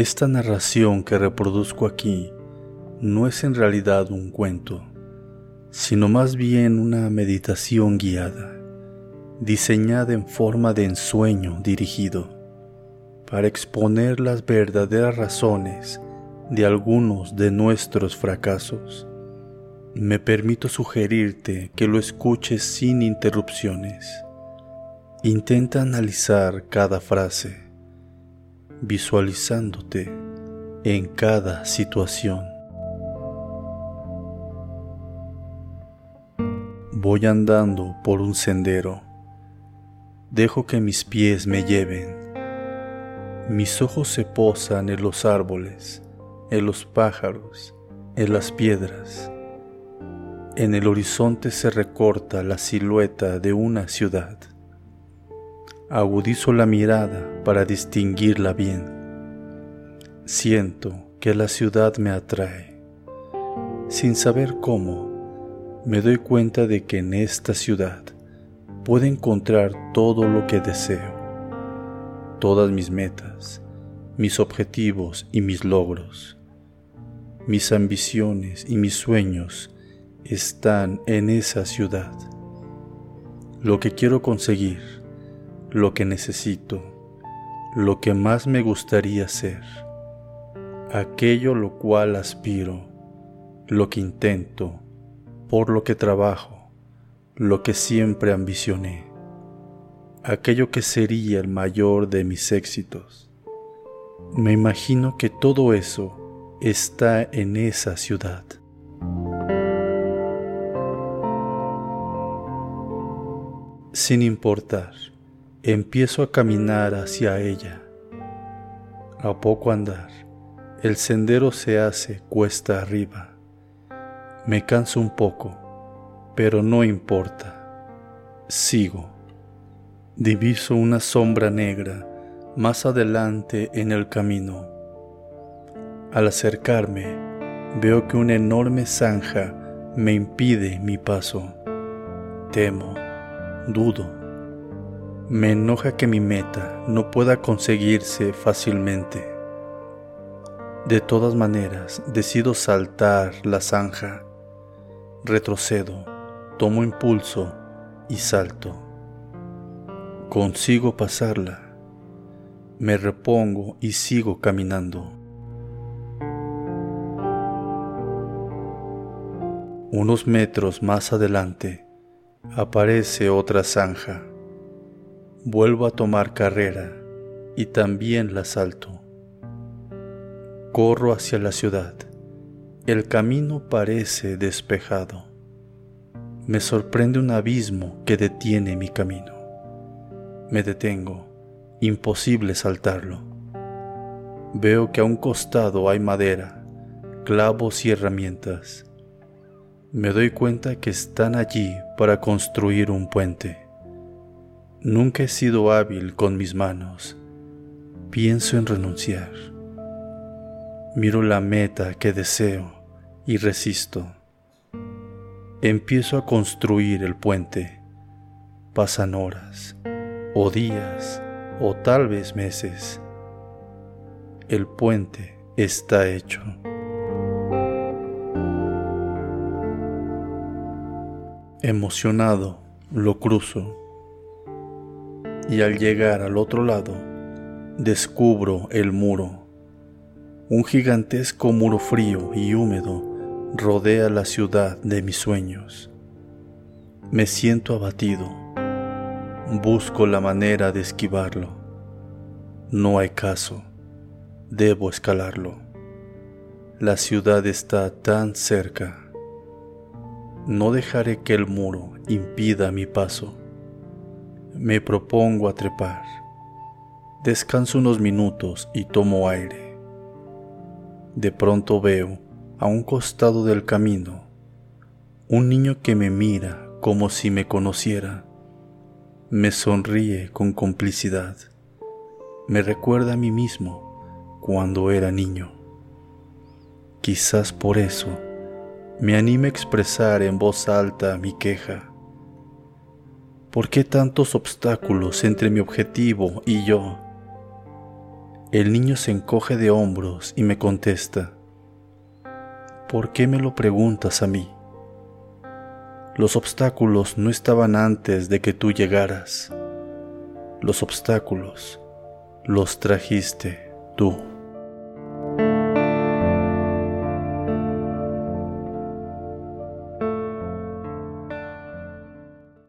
Esta narración que reproduzco aquí no es en realidad un cuento, sino más bien una meditación guiada, diseñada en forma de ensueño dirigido, para exponer las verdaderas razones de algunos de nuestros fracasos. Me permito sugerirte que lo escuches sin interrupciones. Intenta analizar cada frase visualizándote en cada situación. Voy andando por un sendero. Dejo que mis pies me lleven. Mis ojos se posan en los árboles, en los pájaros, en las piedras. En el horizonte se recorta la silueta de una ciudad. Agudizo la mirada para distinguirla bien. Siento que la ciudad me atrae. Sin saber cómo, me doy cuenta de que en esta ciudad puedo encontrar todo lo que deseo, todas mis metas, mis objetivos y mis logros. Mis ambiciones y mis sueños están en esa ciudad. Lo que quiero conseguir lo que necesito, lo que más me gustaría ser, aquello lo cual aspiro, lo que intento, por lo que trabajo, lo que siempre ambicioné, aquello que sería el mayor de mis éxitos. Me imagino que todo eso está en esa ciudad. Sin importar Empiezo a caminar hacia ella. A poco andar, el sendero se hace cuesta arriba. Me canso un poco, pero no importa. Sigo. Diviso una sombra negra más adelante en el camino. Al acercarme, veo que una enorme zanja me impide mi paso. Temo, dudo me enoja que mi meta no pueda conseguirse fácilmente. De todas maneras, decido saltar la zanja. Retrocedo, tomo impulso y salto. Consigo pasarla. Me repongo y sigo caminando. Unos metros más adelante aparece otra zanja. Vuelvo a tomar carrera y también la salto. Corro hacia la ciudad. El camino parece despejado. Me sorprende un abismo que detiene mi camino. Me detengo. Imposible saltarlo. Veo que a un costado hay madera, clavos y herramientas. Me doy cuenta que están allí para construir un puente. Nunca he sido hábil con mis manos. Pienso en renunciar. Miro la meta que deseo y resisto. Empiezo a construir el puente. Pasan horas, o días, o tal vez meses. El puente está hecho. Emocionado, lo cruzo y al llegar al otro lado descubro el muro. Un gigantesco muro frío y húmedo rodea la ciudad de mis sueños. Me siento abatido. Busco la manera de esquivarlo. No hay caso. Debo escalarlo. La ciudad está tan cerca. No dejaré que el muro impida mi paso. Me propongo a trepar. Descanso unos minutos y tomo aire. De pronto veo, a un costado del camino, un niño que me mira como si me conociera. Me sonríe con complicidad. Me recuerda a mí mismo cuando era niño. Quizás por eso me anime a expresar en voz alta mi queja ¿Por qué tantos obstáculos entre mi objetivo y yo? El niño se encoge de hombros y me contesta, ¿por qué me lo preguntas a mí? Los obstáculos no estaban antes de que tú llegaras. Los obstáculos los trajiste tú.